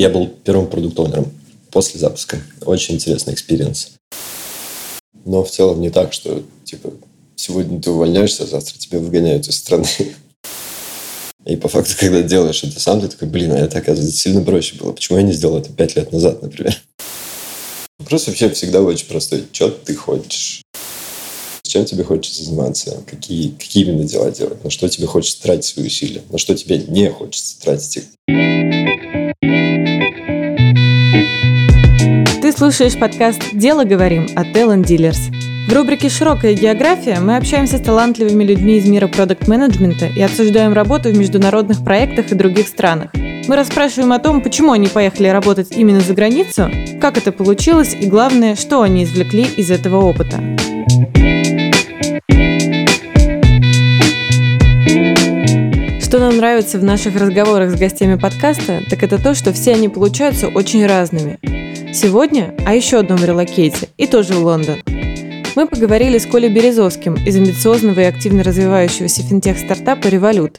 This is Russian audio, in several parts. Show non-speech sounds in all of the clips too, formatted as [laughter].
Я был первым product owner ом после запуска. Очень интересный experience. Но в целом не так, что типа сегодня ты увольняешься, а завтра тебя выгоняют из страны. И по факту, когда делаешь это сам, ты такой, блин, а это, оказывается, сильно проще было. Почему я не сделал это пять лет назад, например? Вопрос вообще всегда очень простой. Что ты хочешь? Чем тебе хочется заниматься? Какие, какие именно дела делать? На что тебе хочется тратить свои усилия? На что тебе не хочется тратить их? Слушаешь подкаст «Дело говорим» от Talent Dealers. В рубрике «Широкая география» мы общаемся с талантливыми людьми из мира продукт-менеджмента и обсуждаем работу в международных проектах и других странах. Мы расспрашиваем о том, почему они поехали работать именно за границу, как это получилось и, главное, что они извлекли из этого опыта. Нам нравится в наших разговорах с гостями подкаста, так это то, что все они получаются очень разными. Сегодня о еще одном релокейте, и тоже в Лондон. Мы поговорили с Колей Березовским из амбициозного и активно развивающегося финтех-стартапа «Револют».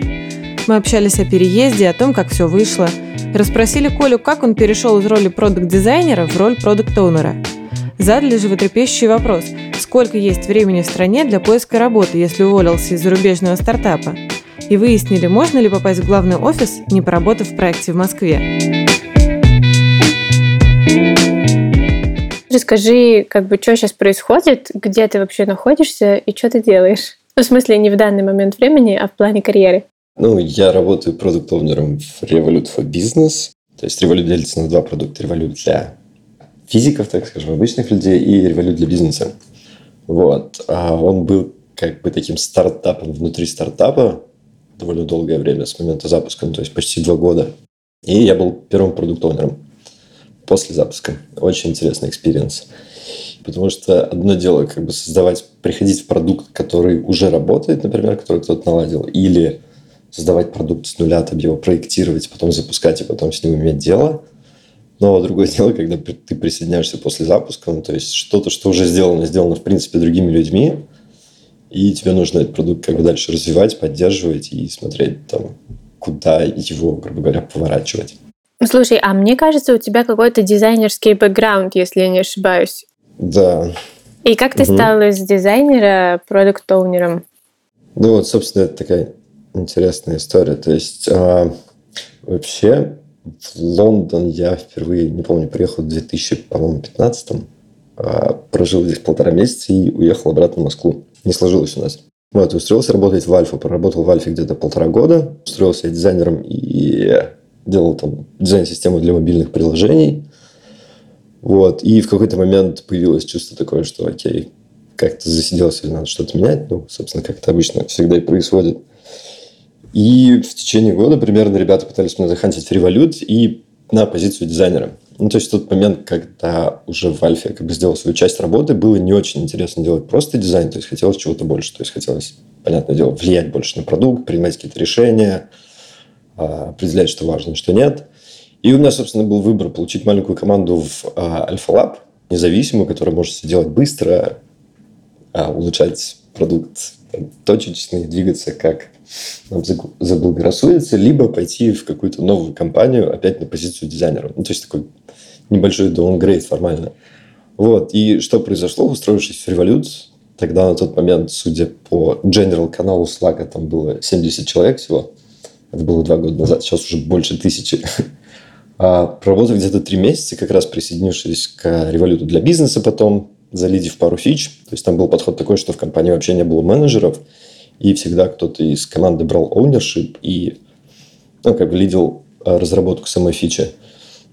Мы общались о переезде, о том, как все вышло. Расспросили Колю, как он перешел из роли продукт-дизайнера в роль продукт-оунера. Задали животрепещущий вопрос, сколько есть времени в стране для поиска работы, если уволился из зарубежного стартапа. И выяснили, можно ли попасть в главный офис, не поработав в проекте в Москве. Расскажи, как бы, что сейчас происходит, где ты вообще находишься и что ты делаешь? Ну, в смысле, не в данный момент времени, а в плане карьеры. Ну, я работаю продукт-оунером в Revolut for Business. То есть Revolut делится на два продукта. Revolut для физиков, так скажем, обычных людей, и Revolut для бизнеса. Вот. А он был как бы таким стартапом внутри стартапа довольно долгое время, с момента запуска, ну, то есть почти два года. И я был первым product owner ом после запуска. Очень интересный experience. Потому что одно дело как бы создавать, приходить в продукт, который уже работает, например, который кто-то наладил, или создавать продукт с нуля, там его проектировать, потом запускать и потом с ним иметь дело. Но другое [laughs] дело, когда ты присоединяешься после запуска, ну, то есть что-то, что уже сделано, сделано, в принципе, другими людьми, и тебе нужно этот продукт как бы дальше развивать, поддерживать и смотреть там, куда его, грубо говоря, поворачивать. Слушай, а мне кажется, у тебя какой-то дизайнерский бэкграунд, если я не ошибаюсь. Да. И как ты угу. стал из дизайнера продукт-оунером? Ну вот, собственно, это такая интересная история. То есть а, вообще в Лондон я впервые, не помню, приехал в 2015 а, прожил здесь полтора месяца и уехал обратно в Москву. Не сложилось у нас. Вот, устроился работать в Альфа. Проработал в Альфе где-то полтора года. Устроился дизайнером и делал там дизайн-систему для мобильных приложений. Вот. И в какой-то момент появилось чувство такое, что окей, как-то засиделся надо что-то менять. Ну, собственно, как это обычно всегда и происходит. И в течение года примерно ребята пытались меня захантить в револют и на позицию дизайнера. Ну, то есть тот момент, когда уже в Альфе как бы сделал свою часть работы, было не очень интересно делать просто дизайн, то есть хотелось чего-то больше. То есть хотелось, понятное дело, влиять больше на продукт, принимать какие-то решения, а, определять, что важно, что нет. И у меня, собственно, был выбор получить маленькую команду в Альфа Лаб, независимую, которая может все делать быстро, а, улучшать продукт точечно и двигаться как нам заблагорассудится, либо пойти в какую-то новую компанию опять на позицию дизайнера. Ну, то есть такой небольшой downgrade формально. Вот. И что произошло, устроившись в Revolut, тогда на тот момент, судя по General каналу Slack, там было 70 человек всего. Это было два года назад, сейчас уже больше тысячи. [laughs] А проработав где-то три месяца, как раз присоединившись к революту для бизнеса потом, залидив пару фич. То есть там был подход такой, что в компании вообще не было менеджеров, и всегда кто-то из команды брал ownership и ну, как бы лидил а, разработку самой фичи.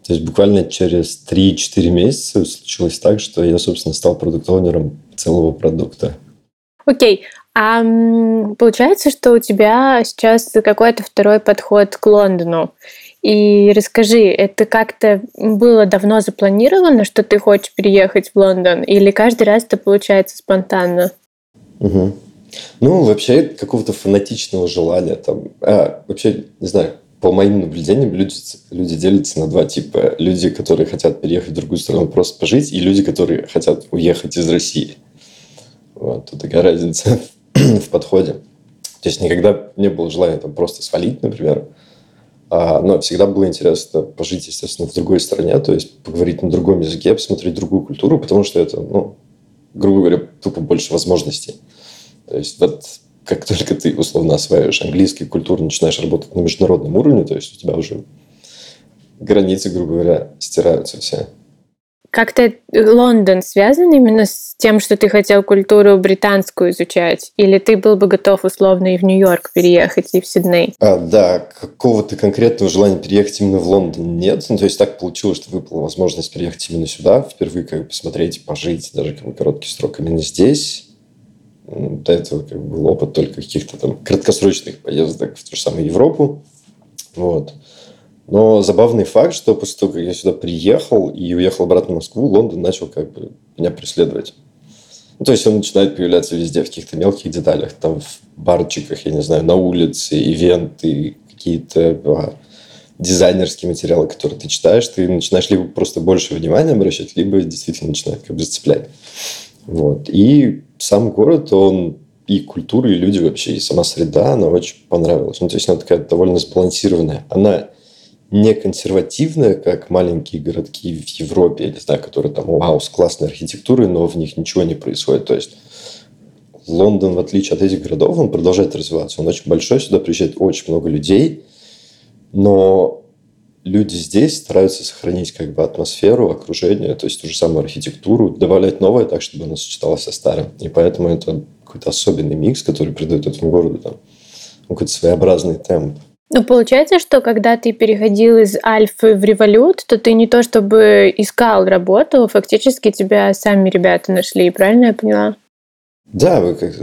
То есть буквально через 3-4 месяца случилось так, что я, собственно, стал продукт-оунером целого продукта. Окей. Okay. А получается, что у тебя сейчас какой-то второй подход к Лондону. И расскажи, это как-то было давно запланировано, что ты хочешь переехать в Лондон, или каждый раз это получается спонтанно? Угу. Ну, вообще, какого-то фанатичного желания. Там, а, вообще, не знаю, по моим наблюдениям, люди, люди делятся на два типа. Люди, которые хотят переехать в другую страну просто пожить, и люди, которые хотят уехать из России. Вот, тут такая разница [clears throat] в подходе. То есть никогда не было желания там просто свалить, например. А, но всегда было интересно пожить, естественно, в другой стране, то есть поговорить на другом языке, посмотреть другую культуру, потому что это, ну, грубо говоря, тупо больше возможностей. То есть вот как только ты условно осваиваешь английский культуру, начинаешь работать на международном уровне, то есть у тебя уже границы, грубо говоря, стираются все. Как-то Лондон связан именно с тем, что ты хотел культуру британскую изучать? Или ты был бы готов условно и в Нью-Йорк переехать, и в Сидней? А, да, какого-то конкретного желания переехать именно в Лондон нет. Ну, то есть так получилось, что выпала возможность переехать именно сюда, впервые как бы посмотреть, пожить, даже как бы короткий срок именно здесь. До этого как бы, был опыт только каких-то там краткосрочных поездок в ту же самую Европу. Вот. Но забавный факт, что после того, как я сюда приехал и уехал обратно в Москву, Лондон начал как бы меня преследовать. Ну, то есть он начинает появляться везде, в каких-то мелких деталях, там в барчиках, я не знаю, на улице, ивенты, какие-то а, дизайнерские материалы, которые ты читаешь, ты начинаешь либо просто больше внимания обращать, либо действительно начинает как бы зацеплять. Вот. И сам город, он и культура, и люди вообще, и сама среда, она очень понравилась. Ну, то есть она такая довольно сбалансированная. Она не консервативная, как маленькие городки в Европе, я не знаю, которые там, вау, с классной архитектурой, но в них ничего не происходит. То есть Лондон, в отличие от этих городов, он продолжает развиваться. Он очень большой, сюда приезжает очень много людей, но люди здесь стараются сохранить как бы атмосферу, окружение, то есть ту же самую архитектуру, добавлять новое так, чтобы оно сочеталось со старым. И поэтому это какой-то особенный микс, который придает этому городу там, какой-то своеобразный темп. Ну, получается, что когда ты переходил из Альфы в Револют, то ты не то чтобы искал работу, фактически тебя сами ребята нашли, правильно я поняла? Да, вы как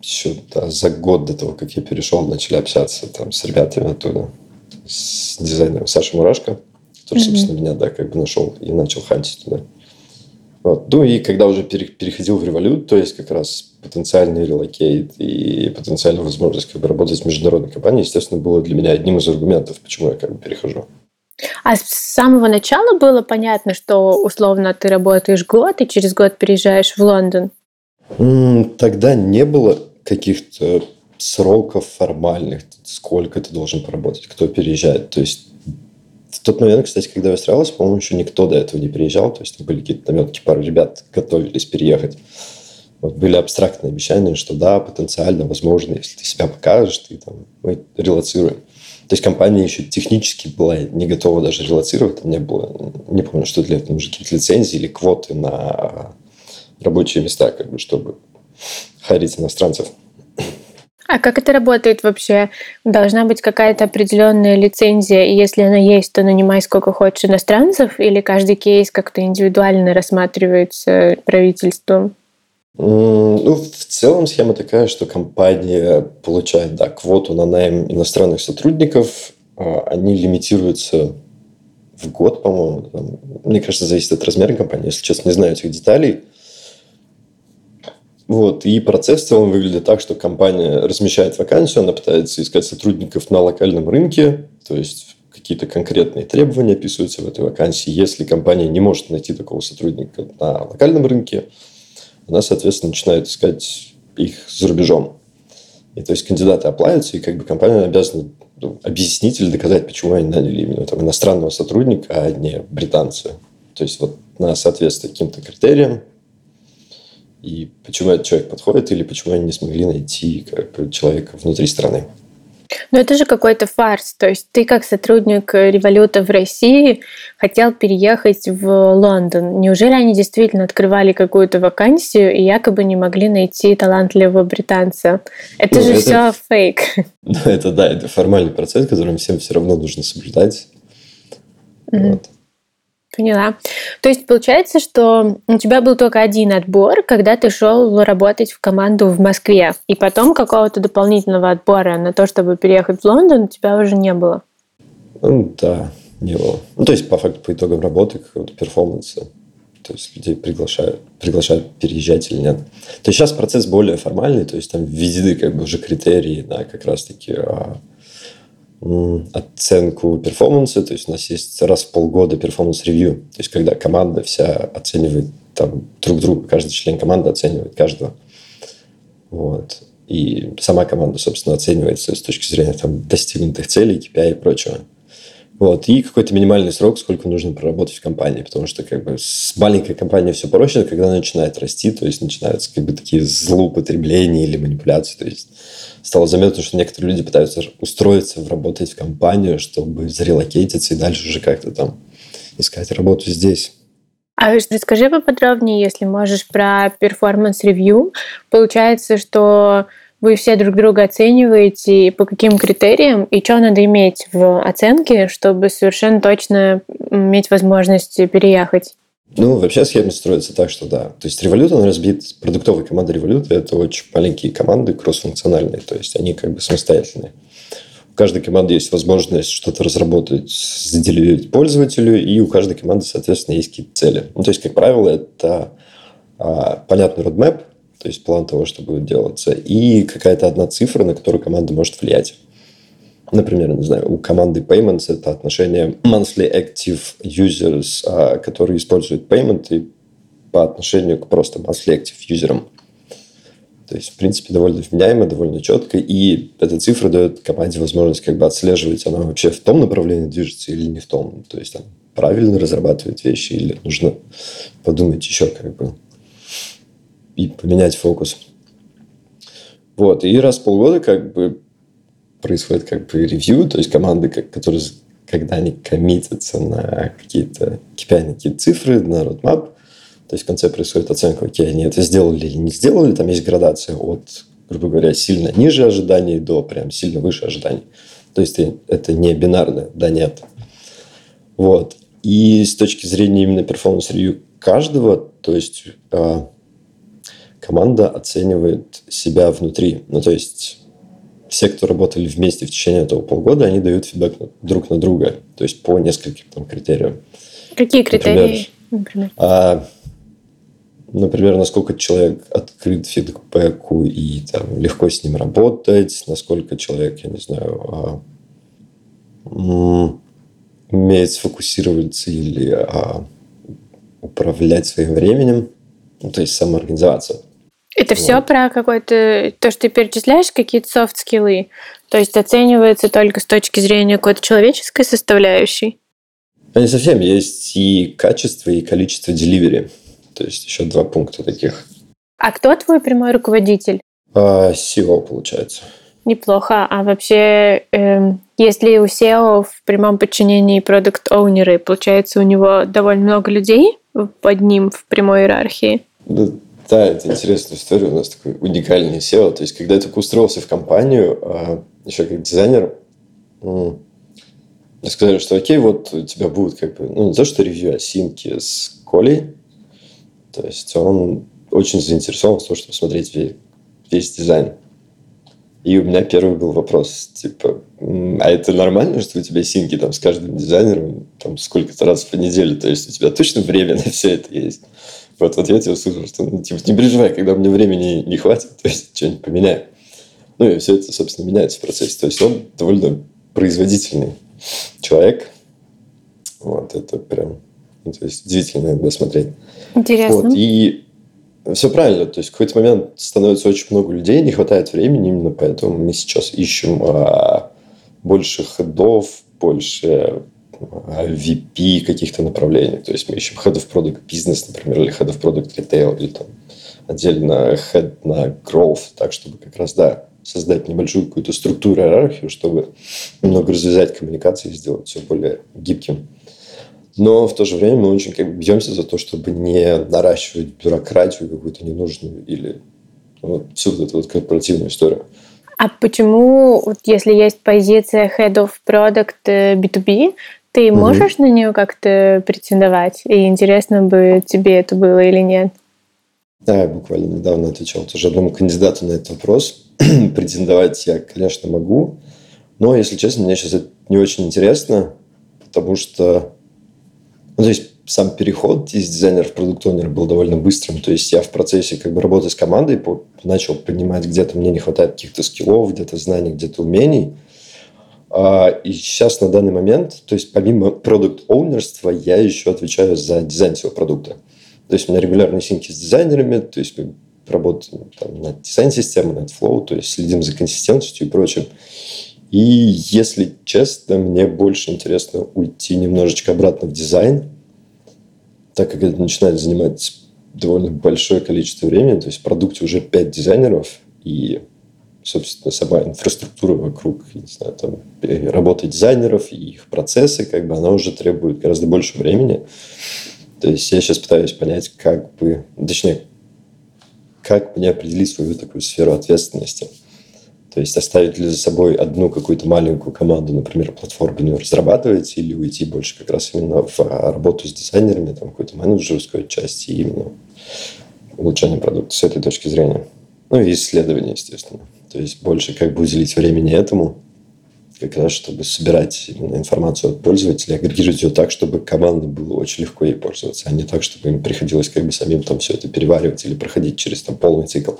еще да, за год до того, как я перешел, начали общаться там с ребятами оттуда, с дизайнером Сашей Мурашко, который, mm-hmm. собственно, меня, да, как бы нашел и начал хантить туда. Вот. Ну и когда уже переходил в револют, то есть как раз потенциальный релокейт и потенциальная возможность как бы работать с международной компанией, естественно, было для меня одним из аргументов, почему я как бы перехожу. А с самого начала было понятно, что условно ты работаешь год и через год переезжаешь в Лондон? Тогда не было каких-то сроков формальных, сколько ты должен поработать, кто переезжает. То есть в тот момент, кстати, когда я устраивался, по-моему, еще никто до этого не приезжал. То есть там были какие-то наметки, пару ребят готовились переехать. Вот были абстрактные обещания, что да, потенциально, возможно, если ты себя покажешь, ты там, мы релацируем. То есть компания еще технически была не готова даже релацировать. Там не было, не помню, что для этого нужны какие-то лицензии или квоты на рабочие места, как бы, чтобы харить иностранцев. А как это работает вообще? Должна быть какая-то определенная лицензия, и если она есть, то нанимай сколько хочешь иностранцев, или каждый кейс как-то индивидуально рассматривается правительством? Ну, в целом схема такая, что компания получает да, квоту на найм иностранных сотрудников. А, они лимитируются в год, по-моему. Мне кажется, зависит от размера компании. Если честно, не знаю этих деталей. Вот. И процесс в целом выглядит так, что компания размещает вакансию, она пытается искать сотрудников на локальном рынке, то есть какие-то конкретные требования описываются в этой вакансии. Если компания не может найти такого сотрудника на локальном рынке, она, соответственно, начинает искать их за рубежом. И то есть кандидаты оплавятся, и как бы компания обязана ну, объяснить или доказать, почему они наняли именно там, иностранного сотрудника, а не британца. То есть вот на соответствие каким-то критериям и почему этот человек подходит, или почему они не смогли найти как бы, человека внутри страны. Но это же какой-то фарс. То есть ты как сотрудник революта в России хотел переехать в Лондон. Неужели они действительно открывали какую-то вакансию и якобы не могли найти талантливого британца? Это ну, же это, все фейк. [laughs] Ну, это да, это формальный процесс, которым всем все равно нужно соблюдать. Mm-hmm. Вот. Поняла. То есть получается, что у тебя был только один отбор, когда ты шел работать в команду в Москве, и потом какого-то дополнительного отбора на то, чтобы переехать в Лондон, у тебя уже не было. Да, не было. Ну, то есть, по факту, по итогам работы, какого-то перформанса. То есть, людей приглашают, приглашают переезжать или нет. То есть, сейчас процесс более формальный, то есть, там введены как бы уже критерии, да, как раз-таки а, оценку performance а, то есть у нас есть раз в полгода performance review, то есть когда команда вся оценивает там друг друга, каждый член команды оценивает каждого. Вот. И сама команда, собственно, оценивается с точки зрения там, достигнутых целей, KPI и прочего. Вот. И какой-то минимальный срок, сколько нужно проработать в компании. Потому что как бы с маленькой компанией все проще, когда она начинает расти, то есть начинаются как бы такие злоупотребления или манипуляции. То есть стало заметно, что некоторые люди пытаются устроиться, работать в компанию, чтобы зарелокейтиться и дальше уже как-то там искать работу здесь. А расскажи поподробнее, если можешь, про performance review. Получается, что вы все друг друга оцениваете, по каким критериям, и что надо иметь в оценке, чтобы совершенно точно иметь возможность переехать? Ну, вообще схема строится так, что да. То есть Revolut, он разбит, продуктовая команда Revolut – это очень маленькие команды, кроссфункциональные, то есть они как бы самостоятельные. У каждой команды есть возможность что-то разработать, заделить пользователю, и у каждой команды, соответственно, есть какие-то цели. Ну, то есть, как правило, это а, понятный roadmap, то есть план того, что будет делаться, и какая-то одна цифра, на которую команда может влиять. Например, не знаю, у команды Payments это отношение monthly active users, а, которые используют payment по отношению к просто monthly active юзерам. То есть, в принципе, довольно вменяемо, довольно четко. И эта цифра дает команде возможность как бы отслеживать, она вообще в том направлении движется или не в том. То есть, там, правильно разрабатывает вещи или нужно подумать еще как бы и поменять фокус. Вот. И раз в полгода как бы происходит как бы ревью, то есть команды, которые, когда они коммитятся на какие-то KPI, какие-то цифры, на roadmap, то есть в конце происходит оценка, окей, они это сделали или не сделали. Там есть градация от, грубо говоря, сильно ниже ожиданий до прям сильно выше ожиданий. То есть это не бинарно, да, нет. Вот. И с точки зрения именно performance review каждого, то есть э, команда оценивает себя внутри. Ну, то есть все, кто работали вместе в течение этого полгода, они дают фидбэк друг на друга, то есть по нескольким там критериям. Какие критерии, например? например? А, например, насколько человек открыт фидбэку и там, легко с ним работать, насколько человек, я не знаю, а, умеет сфокусироваться или а, управлять своим временем, ну, то есть самоорганизация. Это вот. все про какой-то, то, что ты перечисляешь, какие-то софт-скиллы. То есть оценивается только с точки зрения какой-то человеческой составляющей? Не совсем. Есть и качество, и количество деливери. То есть еще два пункта таких. А кто твой прямой руководитель? А, SEO, получается. Неплохо. А вообще, э, если у SEO в прямом подчинении продукт оунеры получается, у него довольно много людей под ним в прямой иерархии? Да, это интересная история. У нас такой уникальный SEO. То есть, когда я только устроился в компанию, а, еще как дизайнер, сказали, что окей, вот у тебя будут как бы, ну, не то, что ревью, а синки с Колей. То есть, он очень заинтересован в том, чтобы смотреть весь, весь дизайн. И у меня первый был вопрос, типа, а это нормально, что у тебя синки там с каждым дизайнером там сколько-то раз в неделю? То есть, у тебя точно время [laughs] на все это есть? Вот в ответе услышал, что ну, типа, не переживай, когда мне времени не хватит, [laughs] то есть что-нибудь поменяю. Ну и все это, собственно, меняется в процессе. То есть он довольно производительный человек. Вот, это прям ну, то есть удивительно иногда смотреть. Интересно. Вот, и все правильно. То есть в какой-то момент становится очень много людей, не хватает времени, именно поэтому мы сейчас ищем а, больше ходов, больше VP каких-то направлений. То есть мы ищем Head of Product Business, например, или Head of Product Retail, или там отдельно Head на Growth, так, чтобы как раз, да, создать небольшую какую-то структуру, иерархию, чтобы немного развязать коммуникации и сделать все более гибким. Но в то же время мы очень как бы бьемся за то, чтобы не наращивать бюрократию какую-то ненужную или вот, всю вот эту вот корпоративную историю. А почему, вот если есть позиция Head of Product B2B, э, ты можешь угу. на нее как-то претендовать? И интересно бы тебе это было или нет? Да, я буквально недавно отвечал тоже одному кандидату на этот вопрос. [clears throat] Претендовать я, конечно, могу. Но, если честно, мне сейчас это не очень интересно, потому что ну, то есть сам переход из дизайнера в продукт был довольно быстрым. То есть я в процессе как бы работы с командой начал понимать, где-то мне не хватает каких-то скиллов, где-то знаний, где-то умений. А, и сейчас на данный момент, то есть помимо продукт-оунерства, я еще отвечаю за дизайн своего продукта. То есть у меня регулярные синки с дизайнерами, то есть мы работаем там, над дизайн-системой, над флоу, то есть следим за консистентностью и прочим. И если честно, мне больше интересно уйти немножечко обратно в дизайн, так как это начинает занимать довольно большое количество времени, то есть в продукте уже 5 дизайнеров, и, собственно, сама инфраструктура вокруг, не знаю, там, работы дизайнеров и их процессы, как бы, она уже требует гораздо больше времени. То есть я сейчас пытаюсь понять, как бы, точнее, как мне определить свою такую сферу ответственности. То есть оставить ли за собой одну какую-то маленькую команду, например, платформенную разрабатывать, или уйти больше как раз именно в работу с дизайнерами, там какую-то менеджерскую часть и именно улучшение продукта с этой точки зрения. Ну и исследование, естественно. То есть больше как бы уделить времени этому, как раз чтобы собирать именно информацию от пользователей, агрегировать ее так, чтобы команде было очень легко ей пользоваться, а не так, чтобы им приходилось как бы самим там все это переваривать или проходить через там полный цикл.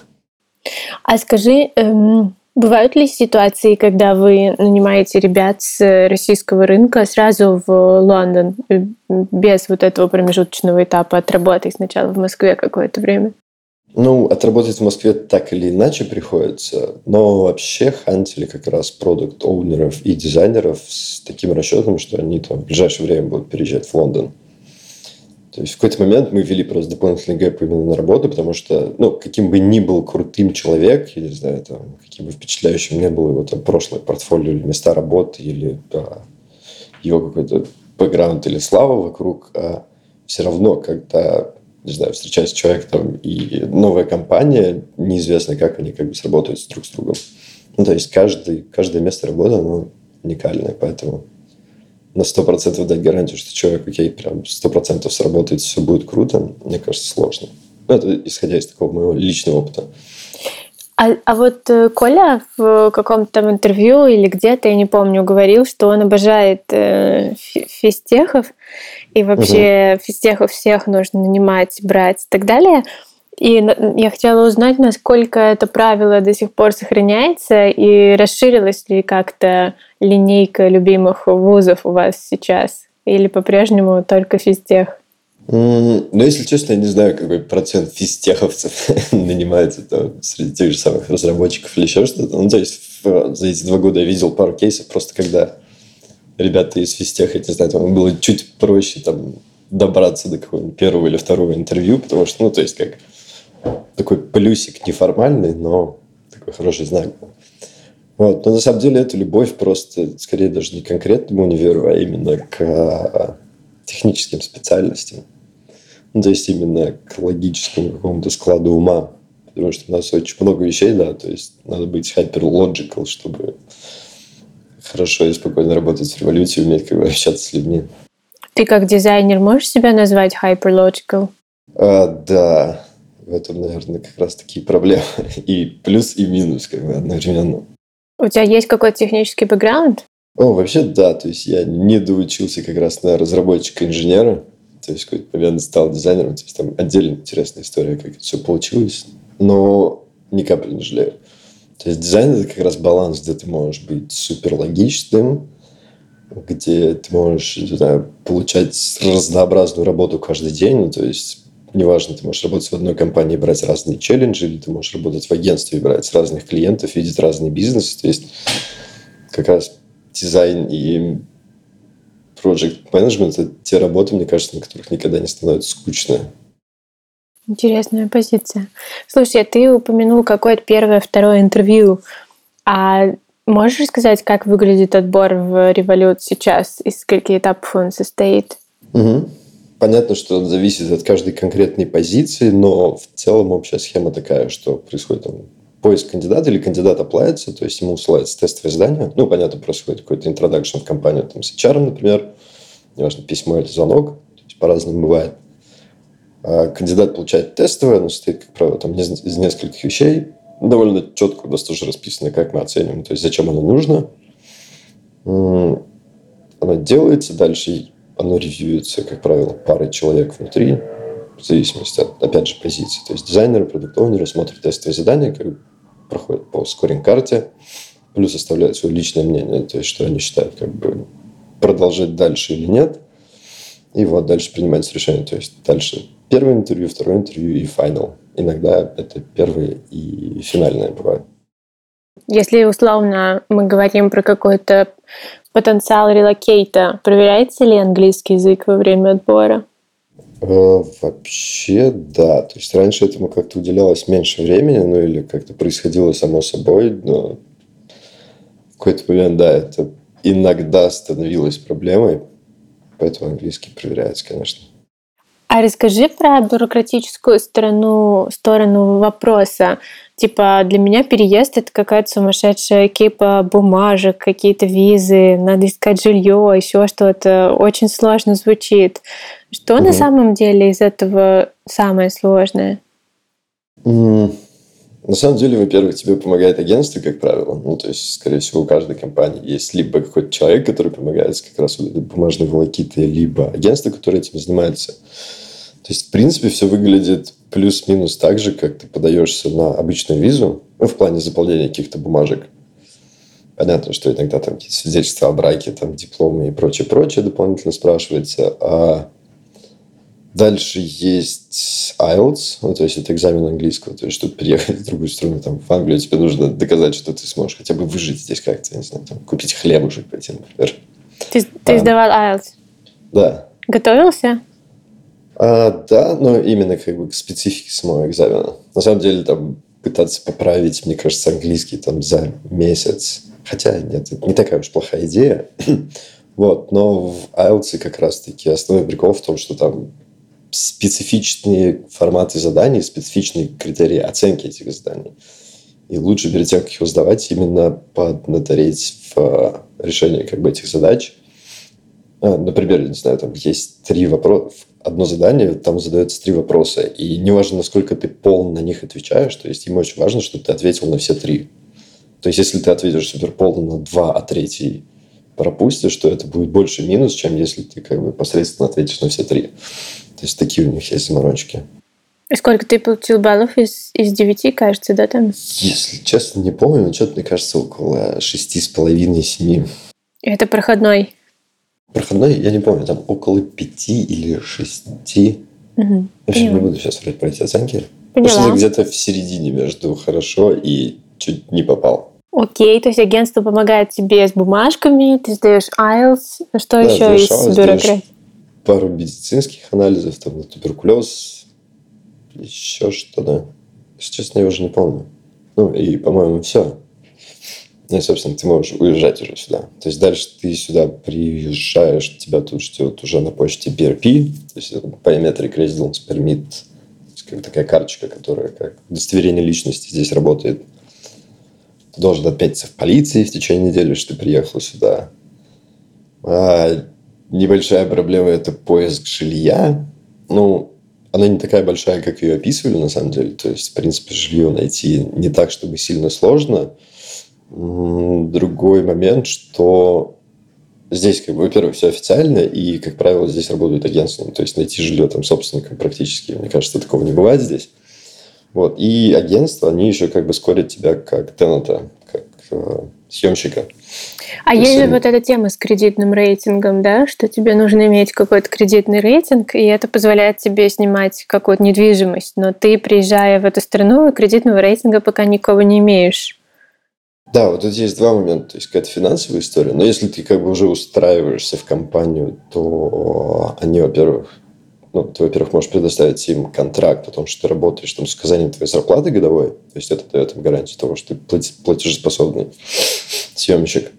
А скажи, эм, Бывают ли ситуации, когда вы нанимаете ребят с российского рынка сразу в Лондон, э, без вот этого промежуточного этапа отработать сначала в Москве какое-то время? Ну, отработать в Москве так или иначе приходится, но вообще хантили как раз продукт оунеров и дизайнеров с таким расчетом, что они там в ближайшее время будут переезжать в Лондон. То есть в какой-то момент мы ввели просто дополнительный гэп именно на работу, потому что, ну, каким бы ни был крутым человек, я не знаю, там, каким бы впечатляющим не было его там прошлое портфолио или места работы, или да, его какой-то бэкграунд или слава вокруг, а все равно, когда, не знаю, встречается человек там и новая компания, неизвестно, как они как бы сработают друг с другом. Ну, то есть каждый, каждое место работы, оно уникальное, поэтому на 100% дать гарантию, что человек, окей, прям 100% сработает, все будет круто, мне кажется, сложно. Ну, это исходя из такого моего личного опыта. А, а вот э, Коля в каком-то там интервью или где-то, я не помню, говорил, что он обожает э, физтехов, и вообще угу. физтехов всех нужно нанимать, брать и так далее. И я хотела узнать, насколько это правило до сих пор сохраняется и расширилась ли как-то линейка любимых вузов у вас сейчас? Или по-прежнему только физтех? Ну, если честно, я не знаю, какой процент физтеховцев [laughs] нанимается там, среди тех же самых разработчиков или еще что-то. Ну, то есть, за эти два года я видел пару кейсов, просто когда ребята из физтеха, не знаю, там было чуть проще там добраться до какого-нибудь первого или второго интервью, потому что, ну, то есть, как такой плюсик неформальный, но такой хороший знак. Вот. Но на самом деле это любовь просто, скорее даже не к конкретному универу, а именно к а, техническим специальностям. Ну, то есть именно к логическому какому-то складу ума. Потому что у нас очень много вещей, да, то есть надо быть hyper-logical, чтобы хорошо и спокойно работать в революции, уметь как бы общаться с людьми. Ты как дизайнер можешь себя назвать hyper-logical? А, да, в этом, наверное, как раз такие проблемы. [laughs] И плюс, и минус, как бы одновременно. У тебя есть какой-то технический бэкграунд? О, вообще, да. То есть я не доучился как раз на разработчика-инженера. То есть какой-то момент стал дизайнером. То есть там отдельно интересная история, как это все получилось. Но ни капли не жалею. То есть дизайн – это как раз баланс, где ты можешь быть супер логичным, где ты можешь не знаю, получать разнообразную работу каждый день. Ну, то есть неважно, ты можешь работать в одной компании, брать разные челленджи, или ты можешь работать в агентстве и брать разных клиентов, видеть разные бизнесы. То есть как раз дизайн и project management – это те работы, мне кажется, на которых никогда не становится скучно. Интересная позиция. Слушай, а ты упомянул какое-то первое, второе интервью. А можешь рассказать, как выглядит отбор в Revolut сейчас? Из скольких этапов он состоит? Угу. Понятно, что это зависит от каждой конкретной позиции, но в целом общая схема такая, что происходит там, поиск кандидата или кандидат оплавится, то есть ему усылается тестовое задание. Ну, понятно, происходит какой-то introduction в компанию там, с HR, например, неважно, письмо или звонок, то есть по-разному бывает. А кандидат получает тестовое, оно состоит, как правило, там, из нескольких вещей. Довольно четко у нас тоже расписано, как мы оцениваем, то есть зачем оно нужно. Оно делается, дальше оно ревьюется, как правило, парой человек внутри, в зависимости от, опять же, позиции. То есть дизайнеры, продукт смотрят тестовые задания, как проходят по скоринг-карте, плюс оставляют свое личное мнение, то есть что они считают, как бы продолжать дальше или нет. И вот дальше принимается решение. То есть дальше первое интервью, второе интервью и финал. Иногда это первое и финальное бывает. Если условно мы говорим про какой-то потенциал релокейта, проверяется ли английский язык во время отбора? Э, вообще, да. То есть раньше этому как-то уделялось меньше времени, ну или как-то происходило само собой, но в какой-то момент, да, это иногда становилось проблемой, поэтому английский проверяется, конечно. А расскажи про бюрократическую сторону, сторону вопроса. Типа, для меня переезд – это какая-то сумасшедшая кипа бумажек, какие-то визы, надо искать жилье, еще что-то. Очень сложно звучит. Что угу. на самом деле из этого самое сложное? Mm. На самом деле, во-первых, тебе помогает агентство, как правило. Ну, то есть, скорее всего, у каждой компании есть либо какой-то человек, который помогает как раз вот этой бумажной волокитой, либо агентство, которое этим занимается. То есть, в принципе, все выглядит плюс-минус так же, как ты подаешься на обычную визу, ну, в плане заполнения каких-то бумажек. Понятно, что иногда там какие-то свидетельства о браке, там дипломы и прочее-прочее дополнительно спрашивается. А Дальше есть IELTS, ну, то есть это экзамен английского. То есть, чтобы переехать [laughs] в другую страну, там, в Англию, тебе нужно доказать, что ты сможешь хотя бы выжить здесь как-то, не знаю, там, купить хлебушек пойти, например. Ты, ты а, сдавал IELTS? Да. Готовился? А, да, но именно как бы к специфике самого экзамена. На самом деле, там, пытаться поправить, мне кажется, английский там за месяц. Хотя, нет, это не такая уж плохая идея. [clears throat] вот, но в IELTS как раз-таки основной прикол в том, что там специфичные форматы заданий, специфичные критерии оценки этих заданий. И лучше перед тем, как его сдавать, именно поднатореть в э, решении как бы, этих задач. А, например, не знаю, там есть три вопроса, одно задание, там задается три вопроса. И неважно, насколько ты полно на них отвечаешь, то есть им очень важно, чтобы ты ответил на все три. То есть, если ты ответишь супер полно на два, а третий пропустишь, то это будет больше минус, чем если ты как бы посредственно ответишь на все три. То есть такие у них есть заморочки. И сколько ты получил баллов из, из 9, кажется, да, там? Если честно, не помню, но что-то, мне кажется, около шести с половиной, семи. Это проходной? Проходной, я не помню, там около пяти или шести. Угу. В общем, не буду сейчас врать про эти оценки. Поняла. Потому что где-то в середине между хорошо и чуть не попал. Окей, то есть агентство помогает тебе с бумажками, ты сдаешь IELTS, что да, еще из бюрократии? пару медицинских анализов, там, туберкулез, еще что-то. Если честно, я уже не помню. Ну, и, по-моему, все. Ну, и, собственно, ты можешь уезжать уже сюда. То есть дальше ты сюда приезжаешь, тебя тут ждет уже на почте BRP, то есть это Biometric Residence Permit, как такая карточка, которая как удостоверение личности здесь работает. Ты должен отметиться в полиции в течение недели, что ты приехал сюда. А Небольшая проблема – это поиск жилья. Ну, она не такая большая, как ее описывали, на самом деле. То есть, в принципе, жилье найти не так, чтобы сильно сложно. Другой момент, что здесь, как бы, во-первых, все официально, и, как правило, здесь работают агентства. То есть, найти жилье там собственникам практически, мне кажется, такого не бывает здесь. Вот. И агентства, они еще как бы скорят тебя как тенанта, как э, съемщика. А есть же вот эта тема с кредитным рейтингом, да, что тебе нужно иметь какой-то кредитный рейтинг, и это позволяет тебе снимать какую-то недвижимость, но ты, приезжая в эту страну, кредитного рейтинга пока никого не имеешь. Да, вот тут есть два момента. То есть какая-то финансовая история. Но если ты как бы уже устраиваешься в компанию, то они, во-первых, ну, ты, во-первых, можешь предоставить им контракт о том, что ты работаешь там, с указанием твоей зарплаты годовой. То есть это дает им гарантию того, что ты платежеспособный [laughs] съемщик.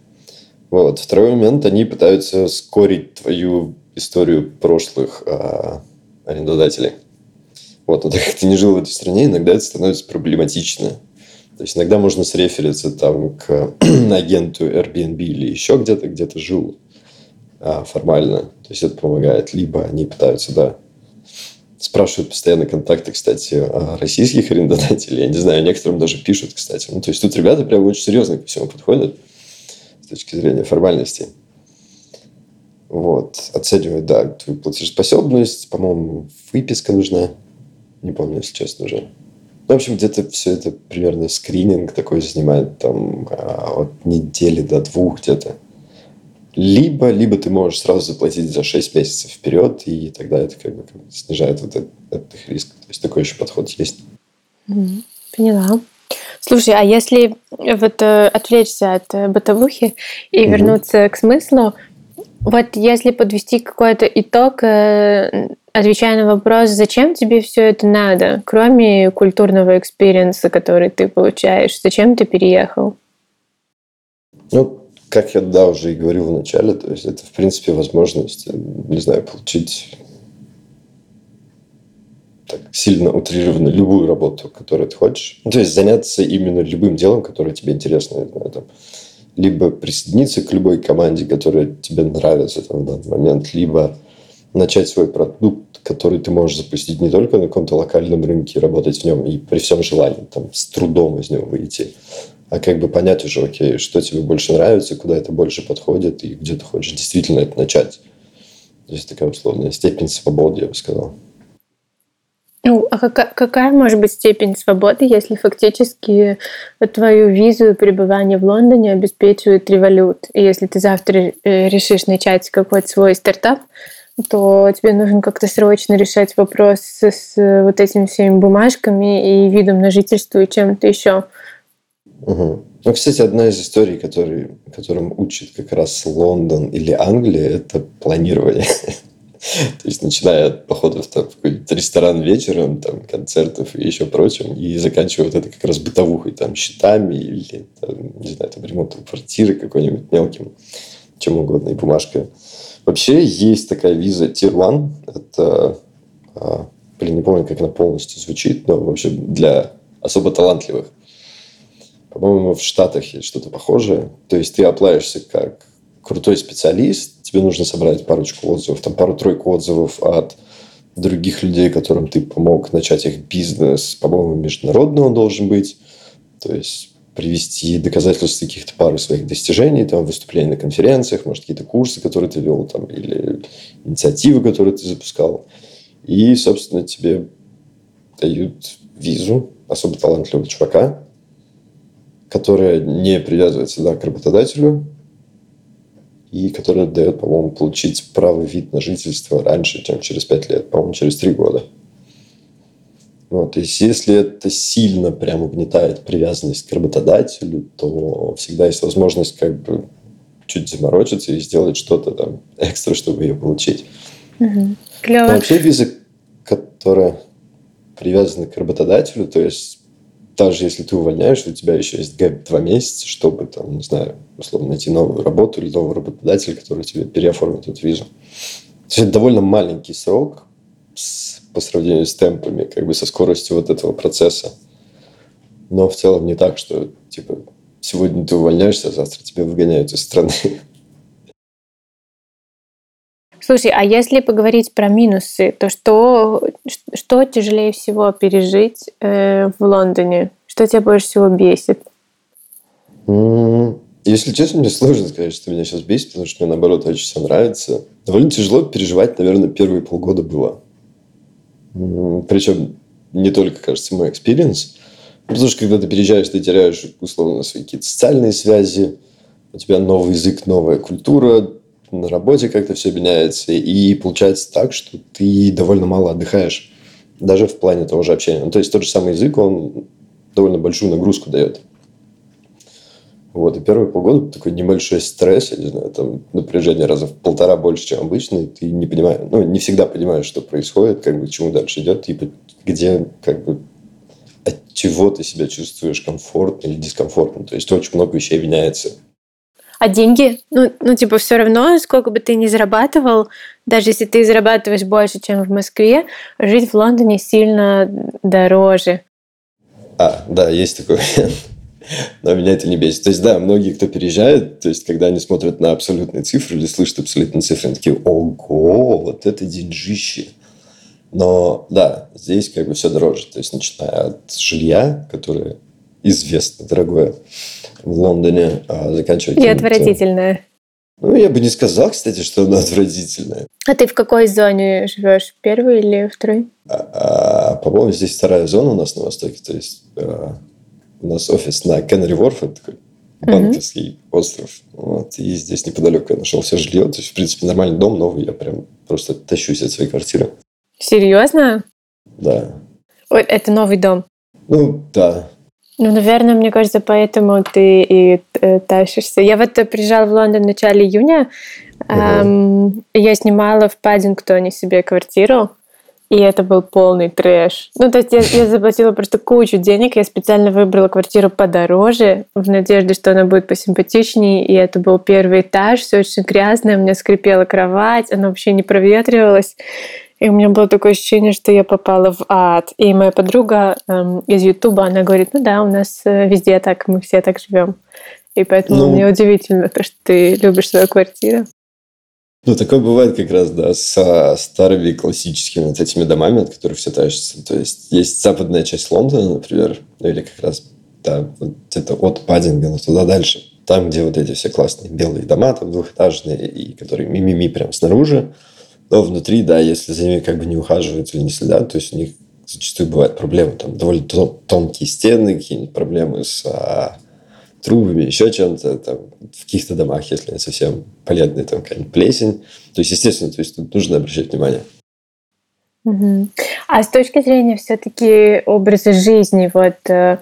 Вот. Второй момент, они пытаются скорить твою историю прошлых а, арендодателей. Вот, но так как ты не жил в этой стране, иногда это становится проблематично. То есть иногда можно срефериться там к [clears throat] агенту Airbnb или еще где-то, где-то жил а, формально. То есть это помогает. Либо они пытаются, да, спрашивают постоянно контакты, кстати, российских арендодателей. Я не знаю, некоторым даже пишут, кстати. Ну, то есть тут ребята прям очень серьезно ко всему подходят с точки зрения формальности. Вот. Оценивают, да, твою платежеспособность. По-моему, выписка нужна. Не помню, если честно уже. Ну, в общем, где-то все это примерно скрининг такой занимает там а, от недели до двух где-то. Либо, либо ты можешь сразу заплатить за 6 месяцев вперед, и тогда это как бы снижает вот этот, этот риск. То есть такой еще подход есть. Поняла. Слушай, а если вот э, отвлечься от э, бытовухи и угу. вернуться к смыслу, вот если подвести какой-то итог, э, отвечая на вопрос, зачем тебе все это надо, кроме культурного experience а, который ты получаешь, зачем ты переехал? Ну, как я, да, уже и говорил в начале, то есть это, в принципе, возможность, не знаю, получить так сильно утрированно любую работу, которую ты хочешь. Ну, то есть заняться именно любым делом, которое тебе интересно. Не знаю, там, либо присоединиться к любой команде, которая тебе нравится там, в данный момент, либо начать свой продукт, который ты можешь запустить не только на каком-то локальном рынке, работать в нем и при всем желании там, с трудом из него выйти, а как бы понять уже, окей, что тебе больше нравится, куда это больше подходит и где ты хочешь действительно это начать. То есть такая условная степень свободы, я бы сказал. Ну, а какая, какая может быть степень свободы, если фактически твою визу и пребывание в Лондоне обеспечивает револют? И если ты завтра э, решишь начать какой-то свой стартап, то тебе нужно как-то срочно решать вопрос с, с вот этими всеми бумажками и видом на жительство и чем-то еще. Угу. Ну, кстати, одна из историй, который, которым учит как раз Лондон или Англия, это планирование. [laughs] То есть, начиная от походов там, в какой-то ресторан вечером, там, концертов и еще прочим, и заканчивая вот это как раз бытовухой, там, счетами или, там, не знаю, там, ремонтом квартиры какой-нибудь мелким, чем угодно, и бумажкой. Вообще, есть такая виза Tier 1. Это, а, блин, не помню, как она полностью звучит, но, в общем, для особо талантливых. По-моему, в Штатах есть что-то похожее. То есть, ты оплаешься как крутой специалист, тебе нужно собрать парочку отзывов, там пару-тройку отзывов от других людей, которым ты помог начать их бизнес. По-моему, международный он должен быть. То есть привести доказательства каких-то пары своих достижений, там, выступления на конференциях, может, какие-то курсы, которые ты вел, там, или инициативы, которые ты запускал. И, собственно, тебе дают визу особо талантливого чувака, которая не привязывается да, к работодателю, и которая дает, по-моему, получить правый вид на жительство раньше, чем через пять лет, по-моему, через три года. Вот, то есть, если это сильно прям угнетает привязанность к работодателю, то всегда есть возможность как бы чуть заморочиться и сделать что-то там [laughs] экстра, чтобы ее получить. Угу. Клево. Но вообще виза, которая привязана к работодателю, то есть даже если ты увольняешь, у тебя еще есть гэп два месяца, чтобы, там, не знаю, условно найти новую работу или нового работодателя, который тебе переоформит эту визу. То есть это довольно маленький срок с, по сравнению с темпами, как бы со скоростью вот этого процесса. Но в целом не так, что типа сегодня ты увольняешься, а завтра тебя выгоняют из страны. Слушай, а если поговорить про минусы, то что, что тяжелее всего пережить э, в Лондоне? Что тебя больше всего бесит? Если честно, мне сложно сказать, что меня сейчас бесит, потому что мне, наоборот, очень все нравится. Довольно тяжело переживать, наверное, первые полгода было. Причем не только, кажется, мой experience. Потому что когда ты переезжаешь, ты теряешь, условно, свои какие-то социальные связи, у тебя новый язык, новая культура, на работе как-то все меняется, и получается так, что ты довольно мало отдыхаешь, даже в плане того же общения. Ну, то есть тот же самый язык, он довольно большую нагрузку дает. Вот, и первые полгода такой небольшой стресс, я не знаю, там напряжение раза в полтора больше, чем обычно, и ты не понимаешь, ну, не всегда понимаешь, что происходит, как бы, чему дальше идет, типа, где, как бы, от чего ты себя чувствуешь комфортно или дискомфортно. То есть очень много вещей меняется. А деньги? Ну, ну, типа, все равно, сколько бы ты ни зарабатывал, даже если ты зарабатываешь больше, чем в Москве, жить в Лондоне сильно дороже. А, да, есть такой момент. [laughs] Но меня это не бесит. То есть, да, многие, кто переезжает, то есть, когда они смотрят на абсолютные цифры или слышат абсолютные цифры, они такие, ого, вот это деньжище. Но, да, здесь как бы все дороже. То есть, начиная от жилья, которое известно дорогое, в Лондоне, а заканчивать... И отвратительное. Ну, я бы не сказал, кстати, что оно отвратительное. А ты в какой зоне живешь? Первый или второй? А, а, по-моему, здесь вторая зона у нас на востоке. То есть а, у нас офис на Кеннери Ворф, это такой банковский mm-hmm. остров. Вот. И здесь неподалеку я нашел все жилье. То есть, в принципе, нормальный дом новый. Я прям просто тащусь от своей квартиры. Серьезно? Да. Ой, это новый дом? Ну, да. Ну, наверное, мне кажется, поэтому ты и э, тащишься. Я вот приезжала в Лондон в начале июня. Угу. Эм, я снимала в Паддингтоне себе квартиру. И это был полный трэш. Ну, то есть я, я заплатила просто кучу денег. Я специально выбрала квартиру подороже, в надежде, что она будет посимпатичнее. И это был первый этаж, все очень грязное. У меня скрипела кровать, она вообще не проветривалась. И у меня было такое ощущение, что я попала в ад. И моя подруга эм, из Ютуба, она говорит, ну да, у нас э, везде так, мы все так живем. И поэтому ну, мне удивительно то, что ты любишь свою квартиру. Ну, такое бывает как раз, да, со старыми классическими вот этими домами, от которых все тащатся. То есть, есть западная часть Лондона, например, ну, или как раз, да, вот где-то от Паддингона туда дальше. Там, где вот эти все классные белые дома, там двухэтажные, и которые мимими прям снаружи. Но внутри, да, если за ними как бы не ухаживают или не следят, то есть у них зачастую бывают проблемы. Там довольно тонкие стены, какие-нибудь проблемы с а, трубами, еще чем-то. Там, в каких-то домах, если они совсем полезные, там какая-нибудь плесень. То есть, естественно, то есть тут нужно обращать внимание. Угу. А с точки зрения все-таки образа жизни, вот э,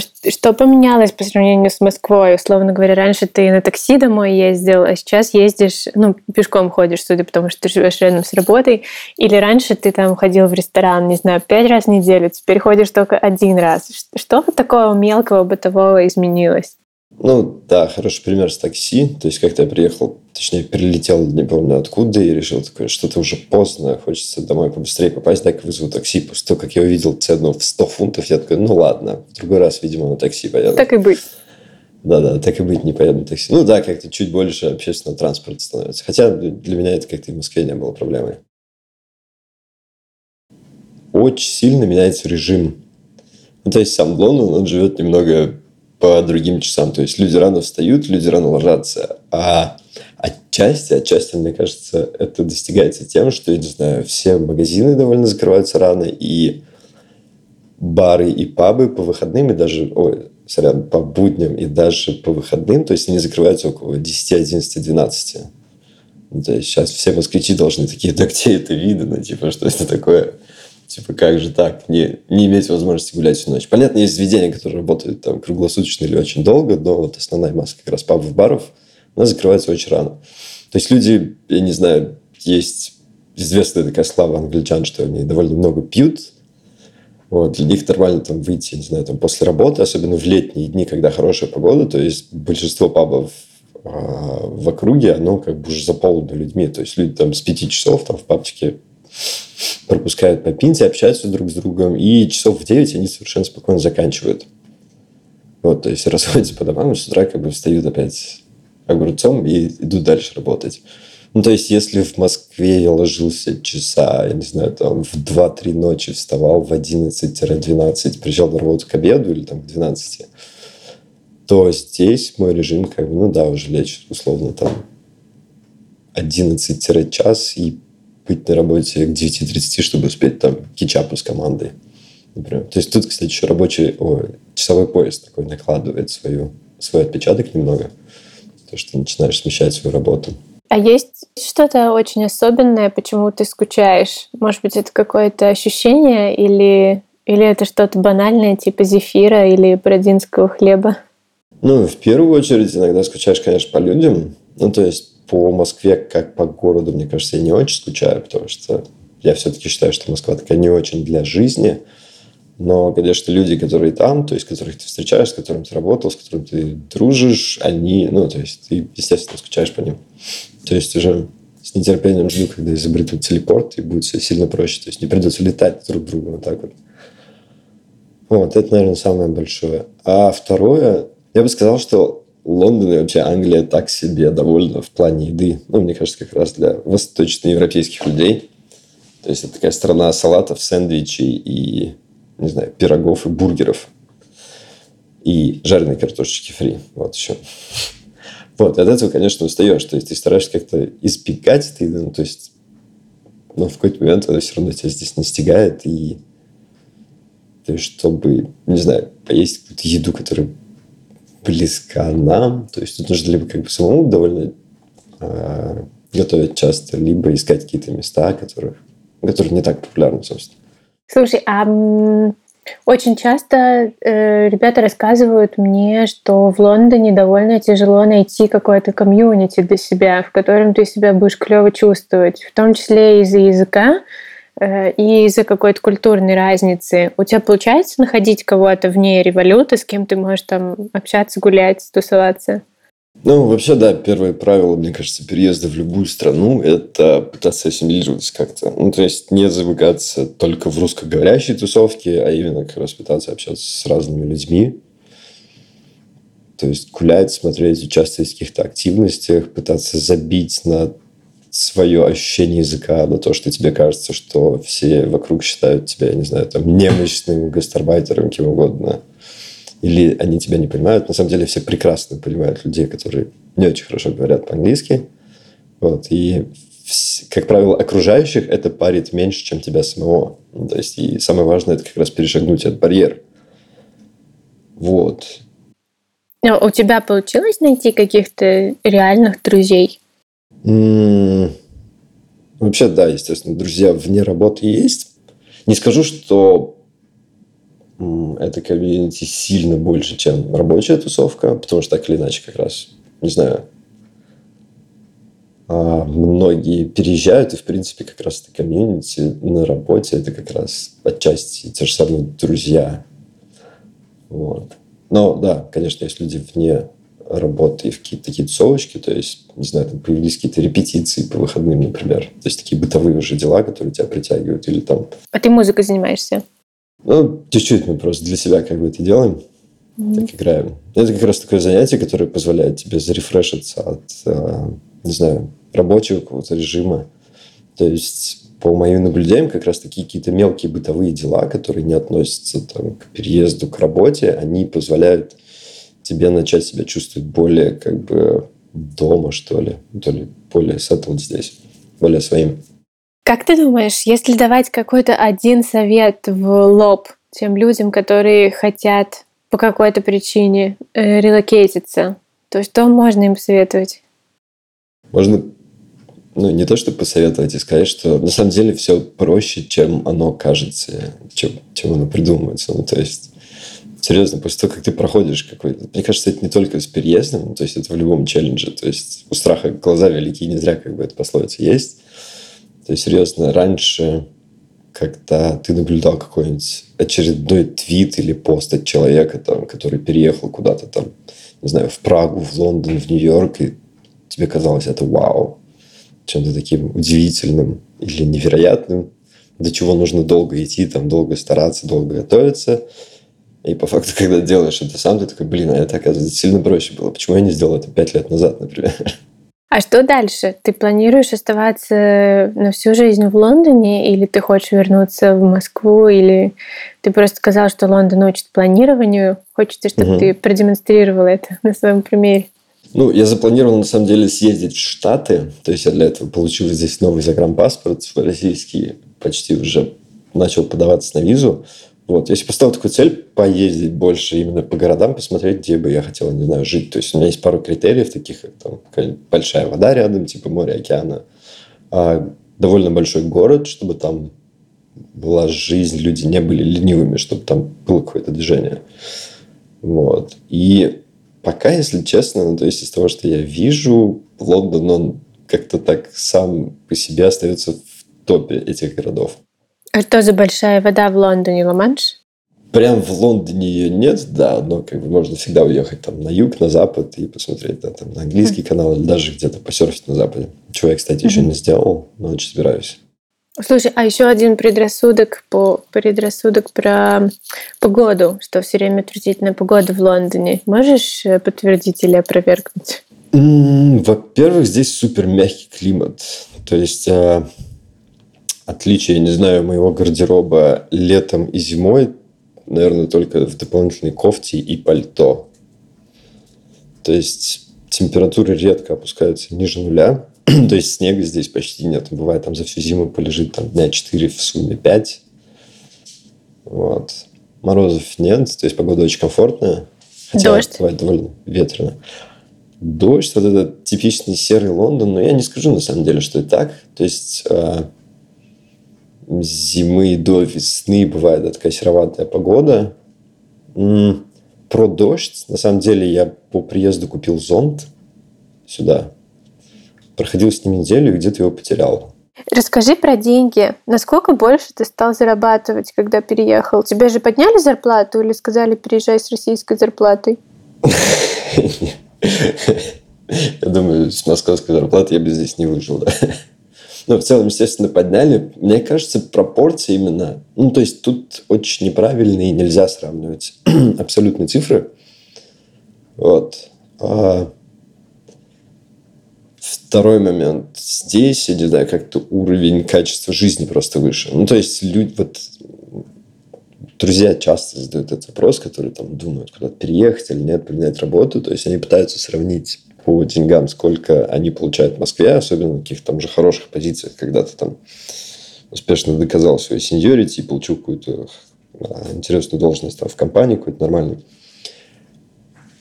что поменялось по сравнению с Москвой? Условно говоря, раньше ты на такси домой ездил, а сейчас ездишь, ну, пешком ходишь, судя по тому, что ты живешь рядом с работой. Или раньше ты там ходил в ресторан, не знаю, пять раз в неделю, теперь ходишь только один раз. Что такого мелкого бытового изменилось? Ну, да, хороший пример с такси. То есть, как-то я приехал, точнее, прилетел, не помню откуда, и решил такое, что-то уже поздно, хочется домой побыстрее попасть, дай-ка вызову такси. После того, как я увидел цену в 100 фунтов, я такой, ну ладно, в другой раз, видимо, на такси поеду. Так и быть. Да-да, так и быть, не поеду на такси. Ну да, как-то чуть больше общественного транспорта становится. Хотя для меня это как-то в Москве не было проблемой. Очень сильно меняется режим. Ну, то есть сам Лондон, он живет немного по другим часам. То есть люди рано встают, люди рано ложатся. А отчасти, отчасти, мне кажется, это достигается тем, что, я не знаю, все магазины довольно закрываются рано, и бары и пабы по выходным, и даже, ой, сорян, по будням и даже по выходным, то есть они закрываются около 10, 11, 12. Ну, то есть сейчас все москвичи должны такие, [laughs] да где это видно, типа, что это такое? Типа, как же так? Не, не иметь возможности гулять всю ночь. Понятно, есть заведения, которые работают там круглосуточно или очень долго, но вот основная масса как раз пабов, баров, она закрывается очень рано. То есть люди, я не знаю, есть известная такая слава англичан, что они довольно много пьют. Вот, для них нормально там выйти, не знаю, там после работы, особенно в летние дни, когда хорошая погода, то есть большинство пабов а, в округе, оно как бы уже заполнено людьми. То есть люди там с пяти часов там в пабчике пропускают по пинте, общаются друг с другом, и часов в 9 они совершенно спокойно заканчивают. Вот, то есть [laughs] расходятся по домам, и с утра как бы встают опять огурцом и идут дальше работать. Ну, то есть, если в Москве я ложился часа, я не знаю, там в 2-3 ночи вставал в 11-12, приезжал на работу к обеду или там к 12, то здесь мой режим, как бы, ну да, уже лечь условно там 11-час и быть на работе к 9.30, чтобы успеть там кетчапу с командой. Например. То есть тут, кстати, еще рабочий ой, часовой пояс такой накладывает свою, свой отпечаток немного. То, что начинаешь смещать свою работу. А есть что-то очень особенное, почему ты скучаешь? Может быть, это какое-то ощущение или, или это что-то банальное, типа зефира или бродинского хлеба? Ну, в первую очередь, иногда скучаешь, конечно, по людям. Ну, то есть, по Москве как по городу, мне кажется, я не очень скучаю, потому что я все-таки считаю, что Москва такая не очень для жизни. Но, конечно, люди, которые там, то есть, которых ты встречаешь, с которыми ты работал, с которыми ты дружишь, они, ну, то есть, ты, естественно, скучаешь по ним. То есть, уже с нетерпением жду, когда изобретут телепорт, и будет все сильно проще. То есть, не придется летать друг к другу вот так вот. Вот, это, наверное, самое большое. А второе, я бы сказал, что Лондон и вообще Англия так себе довольно в плане еды. Ну, мне кажется, как раз для восточноевропейских людей. То есть, это такая страна салатов, сэндвичей и, не знаю, пирогов и бургеров. И жареной картошечки фри. Вот еще. Вот, от этого, конечно, устаешь. То есть, ты стараешься как-то избегать еды. Ну, то есть, но в какой-то момент она все равно тебя здесь настигает. И то есть, чтобы, не знаю, поесть какую-то еду, которая близка нам. То есть тут нужно либо как бы самому довольно э, готовить часто, либо искать какие-то места, которых, которые не так популярны, собственно. Слушай, а очень часто э, ребята рассказывают мне, что в Лондоне довольно тяжело найти какое-то комьюнити для себя, в котором ты себя будешь клево чувствовать, в том числе из-за языка э, и из-за какой-то культурной разницы. У тебя получается находить кого-то вне революта, с кем ты можешь там общаться, гулять, тусоваться? Ну, вообще, да, первое правило, мне кажется, переезда в любую страну – это пытаться ассимилироваться как-то. Ну, то есть не замыкаться только в русскоговорящей тусовке, а именно как раз пытаться общаться с разными людьми. То есть гулять, смотреть, участвовать в каких-то активностях, пытаться забить на свое ощущение языка, на то, что тебе кажется, что все вокруг считают тебя, я не знаю, там, немощным гастарбайтером, кем угодно – или они тебя не понимают. На самом деле все прекрасно понимают людей, которые не очень хорошо говорят по-английски. Вот. И, как правило, окружающих это парит меньше, чем тебя самого. Ну, то есть, и самое важное, это как раз перешагнуть этот барьер. Вот. Но а у тебя получилось найти каких-то реальных друзей? М-м- вообще, да, естественно, друзья вне работы есть. Не скажу, что это комьюнити сильно больше, чем рабочая тусовка, потому что так или иначе как раз, не знаю, а, многие переезжают, и, в принципе, как раз это комьюнити на работе, это как раз отчасти те же самые друзья. Вот. Но, да, конечно, есть люди вне работы в какие-то такие тусовочки, то есть, не знаю, там появились какие-то репетиции по выходным, например. То есть, такие бытовые уже дела, которые тебя притягивают, или там... А ты музыкой занимаешься? Ну, чуть-чуть мы просто для себя как бы это делаем. Mm-hmm. Так играем. Это как раз такое занятие, которое позволяет тебе зарефрешиться от, э, не знаю, рабочего какого-то режима. То есть, по моим наблюдениям, как раз такие какие-то мелкие бытовые дела, которые не относятся там, к переезду, к работе, они позволяют тебе начать себя чувствовать более как бы дома, что ли. То ли более settled здесь, более своим. Как ты думаешь, если давать какой-то один совет в лоб тем людям, которые хотят по какой-то причине э, релокейтиться, то что можно им посоветовать? Можно ну, не то, чтобы посоветовать и сказать, что на самом деле все проще, чем оно кажется, чем, чем оно придумывается. Ну, то есть, серьезно, после того, как ты проходишь какой-то... Мне кажется, это не только с переездом, то есть, это в любом челлендже. То есть, у страха глаза великие, не зря как бы эта пословица есть. То есть, серьезно, раньше, когда ты наблюдал какой-нибудь очередной твит или пост от человека, там, который переехал куда-то там, не знаю, в Прагу, в Лондон, в Нью-Йорк, и тебе казалось это вау, чем-то таким удивительным или невероятным, до чего нужно долго идти, там, долго стараться, долго готовиться. И по факту, [laughs] когда делаешь это сам, ты такой, блин, а это, оказывается, сильно проще было. Почему я не сделал это пять лет назад, например? [laughs] А что дальше? Ты планируешь оставаться на всю жизнь в Лондоне, или ты хочешь вернуться в Москву, или ты просто сказал, что Лондон учит планированию. Хочется, чтобы угу. ты продемонстрировал это [laughs] на своем примере. Ну, я запланировал, на самом деле, съездить в Штаты. То есть, я для этого получил здесь новый загранпаспорт российский. Почти уже начал подаваться на визу. Вот, если поставил такую цель, поездить больше именно по городам, посмотреть, где бы я хотел, не знаю, жить. То есть у меня есть пару критериев таких, как там большая вода рядом, типа море, океана, а довольно большой город, чтобы там была жизнь, люди не были ленивыми, чтобы там было какое-то движение. Вот. И пока, если честно, ну, то есть из того, что я вижу, Лондон, он как-то так сам по себе остается в топе этих городов. А что за большая вода в Лондоне, Ла-Манш? Прям в Лондоне ее нет, да, но как бы можно всегда уехать там на юг, на запад и посмотреть да, там, на английский канал или даже где-то посерфить на западе. Чего я, кстати, mm-hmm. еще не сделал, но очень собираюсь. Слушай, а еще один предрассудок по предрассудок про погоду, что все время отвратительная погода в Лондоне. Можешь э, подтвердить или опровергнуть? Во-первых, здесь супер мягкий климат. То есть э, отличие, не знаю, моего гардероба летом и зимой, наверное, только в дополнительной кофте и пальто. То есть температуры редко опускаются ниже нуля. [clears throat] То есть снега здесь почти нет. Бывает, там за всю зиму полежит там дня 4, в сумме 5. Вот. Морозов нет, то есть погода очень комфортная. Хотя Дождь. бывает довольно ветрено. Дождь, вот этот типичный серый Лондон, но я не скажу на самом деле, что это так. То есть э, зимы до весны бывает да, такая сероватая погода. Про дождь, на самом деле, я по приезду купил зонт сюда. Проходил с ним неделю и где-то его потерял. Расскажи про деньги. Насколько больше ты стал зарабатывать, когда переехал? Тебе же подняли зарплату или сказали переезжай с российской зарплатой? [laughs] Я думаю, с московской зарплаты я бы здесь не выжил, да. Но в целом, естественно, подняли. Мне кажется, пропорции именно... Ну, то есть, тут очень неправильные, нельзя сравнивать [clears throat] абсолютные цифры. Вот. А Второй момент. Здесь, я не знаю, как-то уровень качества жизни просто выше. Ну, то есть, люди... Вот, друзья часто задают этот вопрос, которые там думают, куда-то переехать или нет, поменять работу. То есть, они пытаются сравнить по деньгам, сколько они получают в Москве, особенно на каких-то там же хороших позициях, когда ты там успешно доказал свою сеньорити и получил какую-то а, интересную должность там, в компании какую-то нормальную.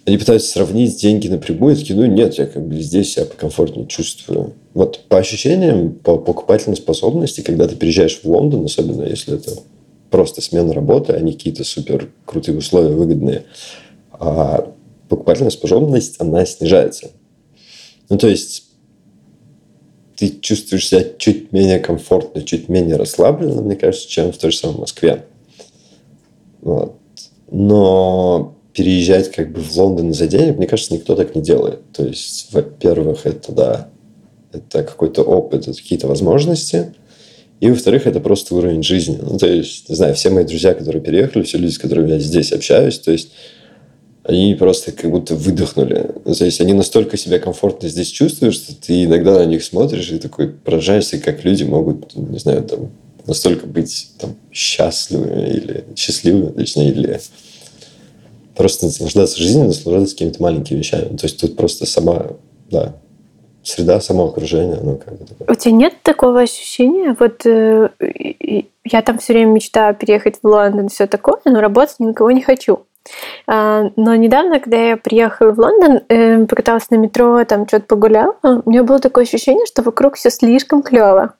Они пытаются сравнить деньги напрямую, и такие, ну нет, я как бы здесь себя покомфортнее чувствую. Вот по ощущениям, по покупательной способности, когда ты переезжаешь в Лондон, особенно если это просто смена работы, а не какие-то супер крутые условия, выгодные, а покупательная способность, она снижается. Ну, то есть, ты чувствуешь себя чуть менее комфортно, чуть менее расслабленно, мне кажется, чем в той же самой Москве. Вот. Но переезжать как бы в Лондон за денег, мне кажется, никто так не делает. То есть, во-первых, это, да, это какой-то опыт, это какие-то возможности. И, во-вторых, это просто уровень жизни. Ну, то есть, не знаю, все мои друзья, которые переехали, все люди, с которыми я здесь общаюсь, то есть, они просто как будто выдохнули. Ну, то есть они настолько себя комфортно здесь чувствуют, что ты иногда на них смотришь и такой поражаешься, как люди могут, не знаю, там, настолько быть там, счастливыми или счастливыми, точнее, или просто наслаждаться жизнью, наслаждаться какими-то маленькими вещами. То есть тут просто сама, да, среда, само окружение, оно как бы такое. У тебя нет такого ощущения? Вот э, я там все время мечтаю переехать в Лондон, все такое, но работать никого не хочу. А, но недавно, когда я приехала в Лондон, э, покаталась на метро, там что-то погуляла, у меня было такое ощущение, что вокруг все слишком клево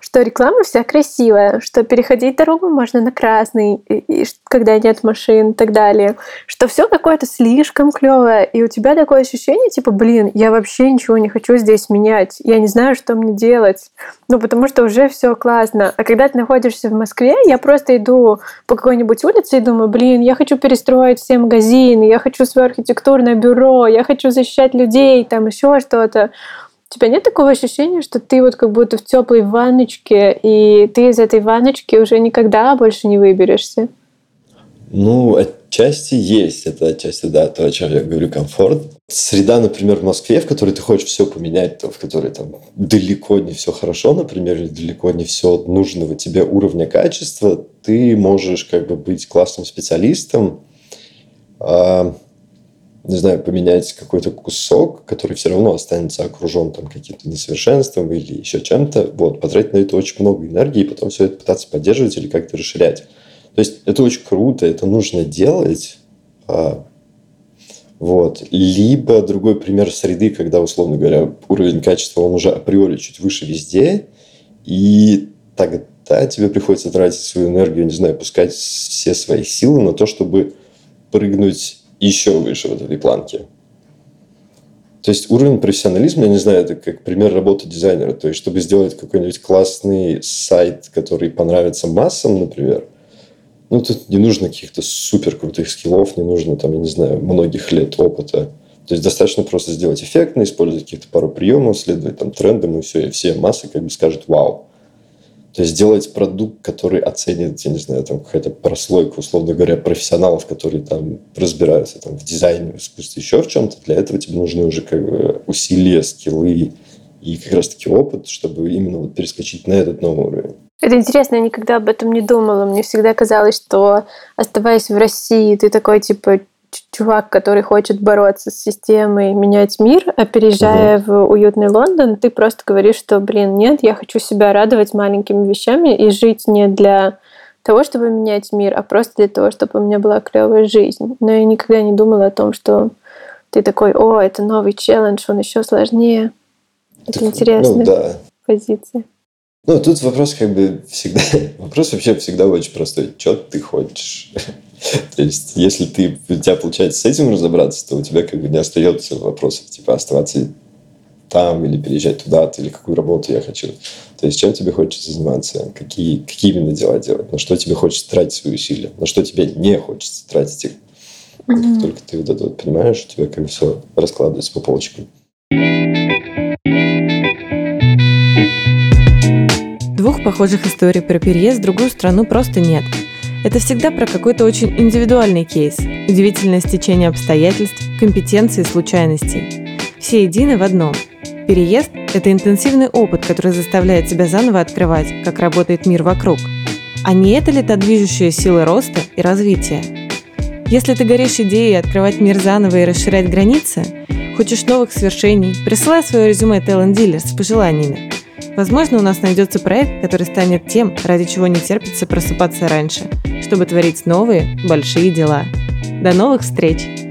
что реклама вся красивая, что переходить дорогу можно на красный, и, и, когда нет машин и так далее, что все какое-то слишком клевое, и у тебя такое ощущение, типа, блин, я вообще ничего не хочу здесь менять, я не знаю, что мне делать, ну, потому что уже все классно. А когда ты находишься в Москве, я просто иду по какой-нибудь улице и думаю, блин, я хочу перестроить все магазины, я хочу свое архитектурное бюро, я хочу защищать людей, там еще что-то. У тебя нет такого ощущения, что ты вот как будто в теплой ванночке, и ты из этой ванночки уже никогда больше не выберешься? Ну, отчасти есть. Это отчасти, да, то, о чем я говорю, комфорт. Среда, например, в Москве, в которой ты хочешь все поменять, то, в которой там далеко не все хорошо, например, или далеко не все нужного тебе уровня качества, ты можешь как бы быть классным специалистом, а, не знаю, поменять какой-то кусок, который все равно останется окружен там каким-то несовершенством или еще чем-то, вот, потратить на это очень много энергии, и потом все это пытаться поддерживать или как-то расширять. То есть это очень круто, это нужно делать. А, вот. Либо другой пример среды, когда, условно говоря, уровень качества, он уже априори чуть выше везде, и тогда тебе приходится тратить свою энергию, не знаю, пускать все свои силы на то, чтобы прыгнуть еще выше вот этой планки. То есть уровень профессионализма, я не знаю, это как пример работы дизайнера. То есть, чтобы сделать какой-нибудь классный сайт, который понравится массам, например, ну, тут не нужно каких-то супер крутых скиллов, не нужно, там, я не знаю, многих лет опыта. То есть достаточно просто сделать эффектно, использовать каких-то пару приемов, следовать там трендам, и все, и все массы как бы скажут «Вау!». То есть сделать продукт, который оценит, я не знаю, там какая-то прослойка, условно говоря, профессионалов, которые там разбираются там, в дизайне, в искусстве, еще в чем-то. Для этого тебе нужны уже как бы усилия, скиллы и как раз-таки опыт, чтобы именно вот перескочить на этот новый уровень. Это интересно, я никогда об этом не думала. Мне всегда казалось, что оставаясь в России, ты такой типа чувак, который хочет бороться с системой, менять мир, а переезжая угу. в уютный Лондон, ты просто говоришь, что, блин, нет, я хочу себя радовать маленькими вещами и жить не для того, чтобы менять мир, а просто для того, чтобы у меня была клевая жизнь. Но я никогда не думала о том, что ты такой, о, это новый челлендж, он еще сложнее. Это так, интересная ну, да. позиция. Ну, тут вопрос как бы всегда... [laughs] Вопрос вообще всегда очень простой. Что ты хочешь? [laughs] [laughs] То есть, если ты, у тебя получается с этим разобраться, то у тебя как бы не остается вопросов, типа, оставаться там или переезжать туда-то, или какую работу я хочу. То есть, чем тебе хочется заниматься, какие, какие именно дела делать, на что тебе хочется тратить свои усилия, на что тебе не хочется тратить их. Mm-hmm. Как только ты вот это вот понимаешь, у тебя как бы все раскладывается по полочкам. Двух похожих историй про переезд в другую страну просто нет. Это всегда про какой-то очень индивидуальный кейс, удивительное стечение обстоятельств, компетенции и случайностей. Все едины в одном. Переезд – это интенсивный опыт, который заставляет тебя заново открывать, как работает мир вокруг. А не это ли та движущая сила роста и развития? Если ты горишь идеей открывать мир заново и расширять границы, хочешь новых свершений, присылай свое резюме Talent Dealer с пожеланиями. Возможно, у нас найдется проект, который станет тем, ради чего не терпится просыпаться раньше, чтобы творить новые, большие дела. До новых встреч!